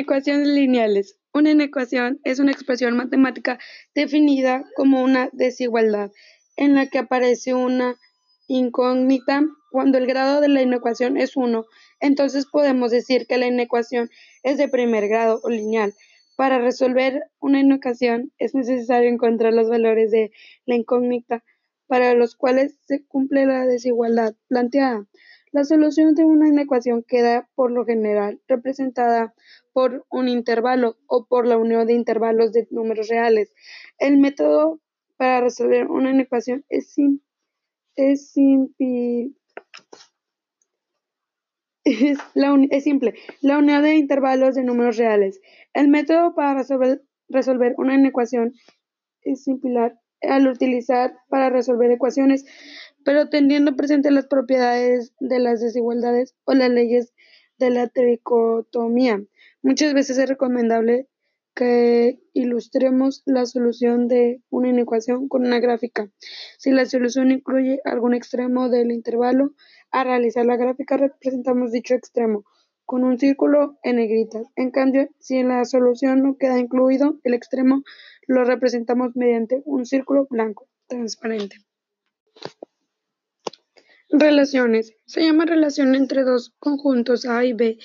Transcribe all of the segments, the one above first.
Inecuaciones lineales. Una inecuación es una expresión matemática definida como una desigualdad en la que aparece una incógnita. Cuando el grado de la inecuación es 1, entonces podemos decir que la inecuación es de primer grado o lineal. Para resolver una inecuación es necesario encontrar los valores de la incógnita para los cuales se cumple la desigualdad planteada. La solución de una inecuación queda, por lo general, representada por un intervalo o por la unión de intervalos de números reales. El método para resolver una inecuación es, es, simple. La unión de intervalos de números reales. El método para resolver, una inecuación es similar al utilizar para resolver ecuaciones, pero teniendo presente las propiedades de las desigualdades o las leyes de la tricotomía. Muchas veces es recomendable que ilustremos la solución de una inecuación con una gráfica. Si la solución incluye algún extremo del intervalo, a realizar la gráfica representamos dicho extremo con un círculo en negritas. En cambio, si en la solución no queda incluido el extremo, lo representamos mediante un círculo blanco transparente. Relaciones. Se llama relación entre dos conjuntos A y B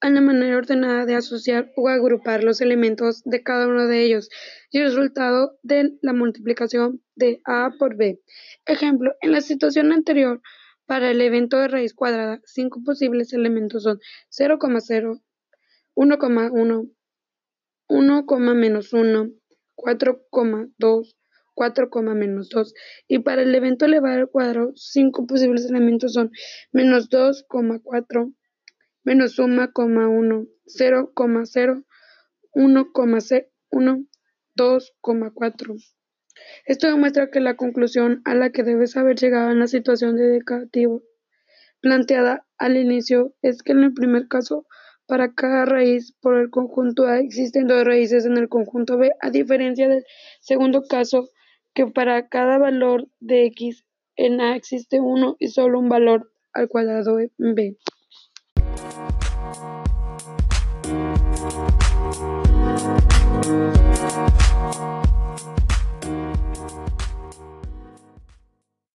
a la manera ordenada de asociar o agrupar los elementos de cada uno de ellos y el resultado de la multiplicación de A por B. Ejemplo, en la situación anterior, para el evento de raíz cuadrada, cinco posibles elementos son 0,0, 1,1, 1, menos 1, 4,2, 4, menos 2. Y para el evento elevado al cuadrado, cinco posibles elementos son menos 2,4, menos 1,1, 0,0, 1,1, 2,4. Esto demuestra que la conclusión a la que debes haber llegado en la situación de decativo planteada al inicio es que en el primer caso para cada raíz por el conjunto A existen dos raíces en el conjunto B, a diferencia del segundo caso, que para cada valor de x en A existe uno y solo un valor al cuadrado en B.